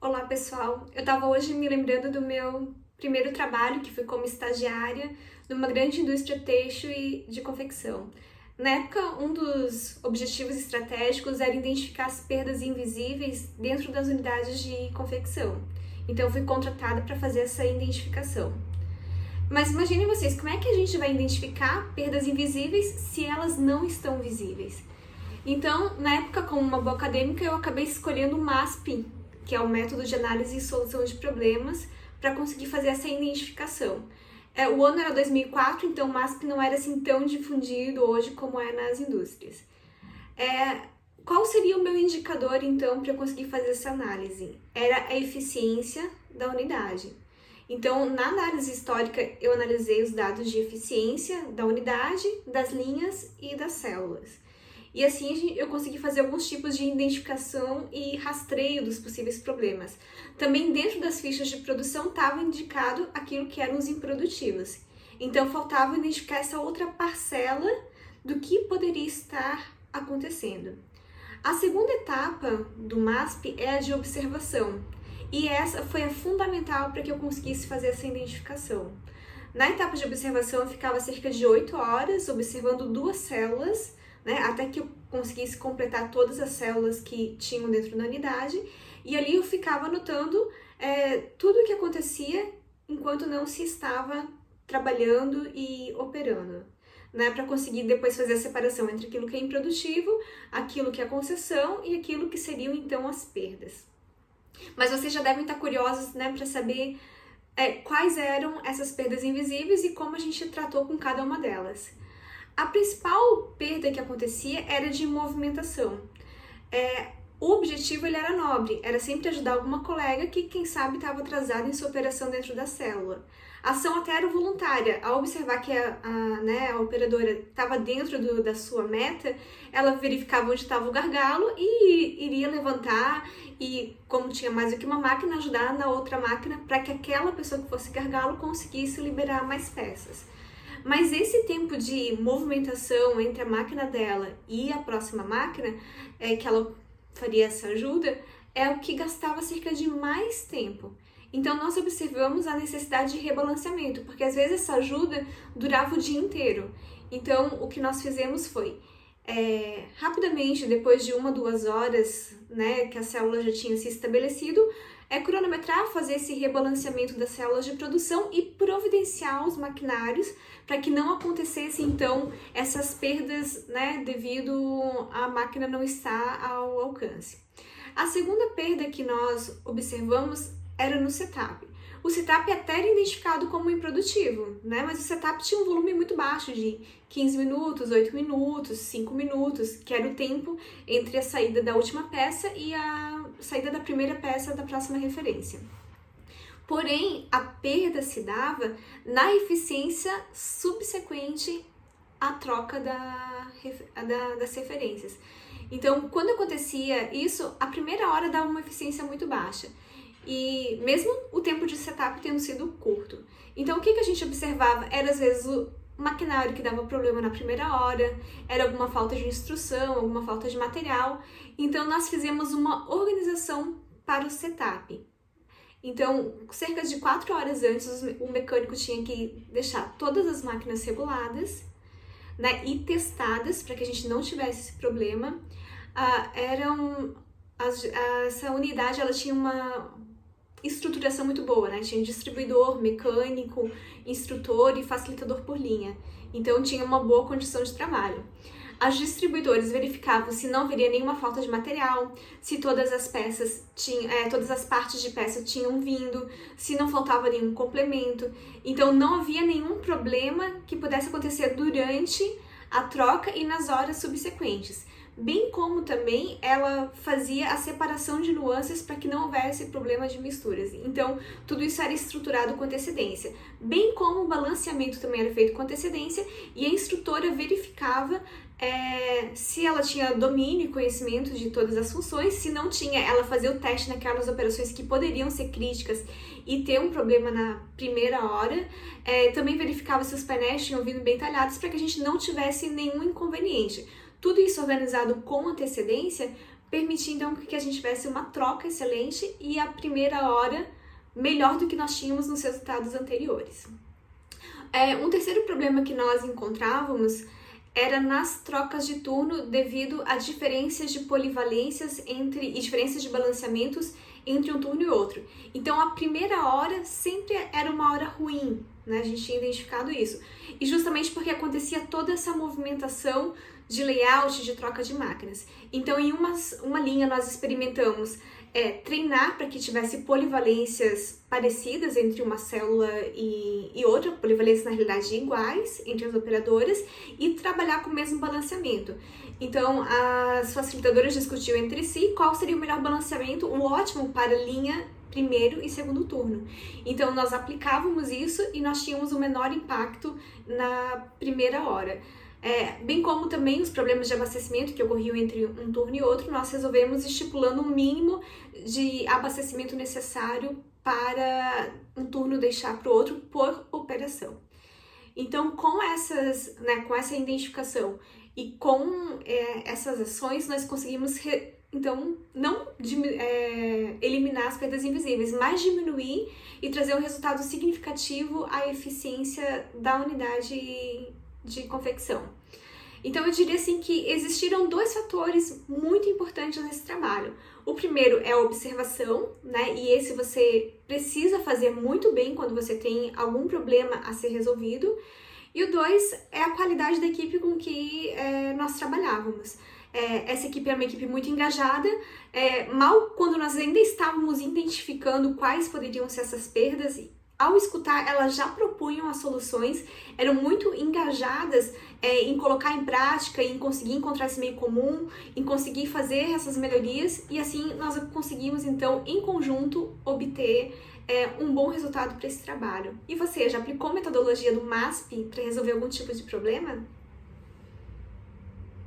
Olá pessoal, eu estava hoje me lembrando do meu primeiro trabalho, que foi como estagiária numa grande indústria têxtil e de confecção. Na época, um dos objetivos estratégicos era identificar as perdas invisíveis dentro das unidades de confecção. Então, fui contratada para fazer essa identificação. Mas imaginem vocês, como é que a gente vai identificar perdas invisíveis se elas não estão visíveis? Então, na época, como uma boa acadêmica, eu acabei escolhendo o MASP, que é o método de análise e solução de problemas, para conseguir fazer essa identificação. É, o ano era 2004, então o MASP não era assim tão difundido hoje como é nas indústrias. É, qual seria o meu indicador então para eu conseguir fazer essa análise? Era a eficiência da unidade. Então, na análise histórica, eu analisei os dados de eficiência da unidade, das linhas e das células. E assim eu consegui fazer alguns tipos de identificação e rastreio dos possíveis problemas. Também dentro das fichas de produção estava indicado aquilo que eram os improdutivos. Então faltava identificar essa outra parcela do que poderia estar acontecendo. A segunda etapa do MASP é a de observação, e essa foi a fundamental para que eu conseguisse fazer essa identificação. Na etapa de observação, eu ficava cerca de 8 horas observando duas células né? Até que eu conseguisse completar todas as células que tinham dentro da unidade. E ali eu ficava anotando é, tudo o que acontecia enquanto não se estava trabalhando e operando. Né, para conseguir depois fazer a separação entre aquilo que é improdutivo, aquilo que é concessão e aquilo que seriam então as perdas. Mas vocês já devem estar curiosos né, para saber é, quais eram essas perdas invisíveis e como a gente tratou com cada uma delas. A principal perda que acontecia era de movimentação. É, o objetivo ele era nobre, era sempre ajudar alguma colega que, quem sabe, estava atrasada em sua operação dentro da célula. A ação até era voluntária. Ao observar que a, a, né, a operadora estava dentro do, da sua meta, ela verificava onde estava o gargalo e iria levantar e, como tinha mais do que uma máquina, ajudar na outra máquina para que aquela pessoa que fosse gargalo conseguisse liberar mais peças. Mas esse tempo de movimentação entre a máquina dela e a próxima máquina, é, que ela faria essa ajuda, é o que gastava cerca de mais tempo. Então nós observamos a necessidade de rebalanceamento, porque às vezes essa ajuda durava o dia inteiro. Então o que nós fizemos foi é, rapidamente, depois de uma, duas horas, né, que a célula já tinha se estabelecido, é cronometrar, fazer esse rebalanceamento das células de produção e providenciar os maquinários para que não acontecesse então essas perdas, né, devido a máquina não estar ao alcance. A segunda perda que nós observamos era no setup. O setup até era identificado como improdutivo, né? Mas o setup tinha um volume muito baixo de 15 minutos, 8 minutos, 5 minutos, que era o tempo entre a saída da última peça e a saída da primeira peça da próxima referência. Porém, a perda se dava na eficiência subsequente à troca da, da, das referências. Então, quando acontecia isso, a primeira hora dava uma eficiência muito baixa e mesmo o tempo de setup tendo sido curto. Então, o que, que a gente observava era às vezes o maquinário que dava problema na primeira hora, era alguma falta de instrução, alguma falta de material. Então, nós fizemos uma organização para o setup. Então, cerca de quatro horas antes, o mecânico tinha que deixar todas as máquinas reguladas né, e testadas para que a gente não tivesse esse problema. Ah, eram as, essa unidade ela tinha uma estruturação muito boa, né? Tinha distribuidor, mecânico, instrutor e facilitador por linha. Então tinha uma boa condição de trabalho. As distribuidores verificavam se não haveria nenhuma falta de material, se todas as peças tinham, é, todas as partes de peça tinham vindo, se não faltava nenhum complemento. Então não havia nenhum problema que pudesse acontecer durante a troca e nas horas subsequentes bem como também ela fazia a separação de nuances para que não houvesse problema de misturas. Então, tudo isso era estruturado com antecedência, bem como o balanceamento também era feito com antecedência e a instrutora verificava é, se ela tinha domínio e conhecimento de todas as funções, se não tinha, ela fazia o teste naquelas operações que poderiam ser críticas e ter um problema na primeira hora. É, também verificava se os painéis tinham vindo bem talhados para que a gente não tivesse nenhum inconveniente tudo isso organizado com antecedência permitir então que a gente tivesse uma troca excelente e a primeira hora melhor do que nós tínhamos nos resultados anteriores. É, um terceiro problema que nós encontrávamos era nas trocas de turno devido a diferenças de polivalências entre e diferenças de balanceamentos entre um turno e outro. Então a primeira hora sempre era uma hora ruim, né? A gente tinha identificado isso. E justamente porque acontecia toda essa movimentação de layout, de troca de máquinas. Então em uma, uma linha nós experimentamos é, treinar para que tivesse polivalências parecidas entre uma célula e, e outra, polivalências na realidade iguais entre as operadoras e trabalhar com o mesmo balanceamento. Então, as facilitadoras discutiam entre si qual seria o melhor balanceamento, o ótimo para linha primeiro e segundo turno. Então, nós aplicávamos isso e nós tínhamos o menor impacto na primeira hora. É, bem como também os problemas de abastecimento que ocorriam entre um turno e outro, nós resolvemos estipulando o um mínimo de abastecimento necessário para um turno deixar para o outro por operação. Então, com essas, né, com essa identificação e com é, essas ações, nós conseguimos re, então não é, eliminar as perdas invisíveis, mas diminuir e trazer um resultado significativo à eficiência da unidade de confecção. Então eu diria assim que existiram dois fatores muito importantes nesse trabalho. O primeiro é a observação, né? E esse você precisa fazer muito bem quando você tem algum problema a ser resolvido. E o dois é a qualidade da equipe com que é, nós trabalhávamos. É, essa equipe era uma equipe muito engajada. É, mal quando nós ainda estávamos identificando quais poderiam ser essas perdas, ao escutar, elas já propunham as soluções, eram muito engajadas é, em colocar em prática, em conseguir encontrar esse meio comum, em conseguir fazer essas melhorias e assim nós conseguimos então, em conjunto, obter é, um bom resultado para esse trabalho. E você já aplicou metodologia do MASP para resolver algum tipo de problema?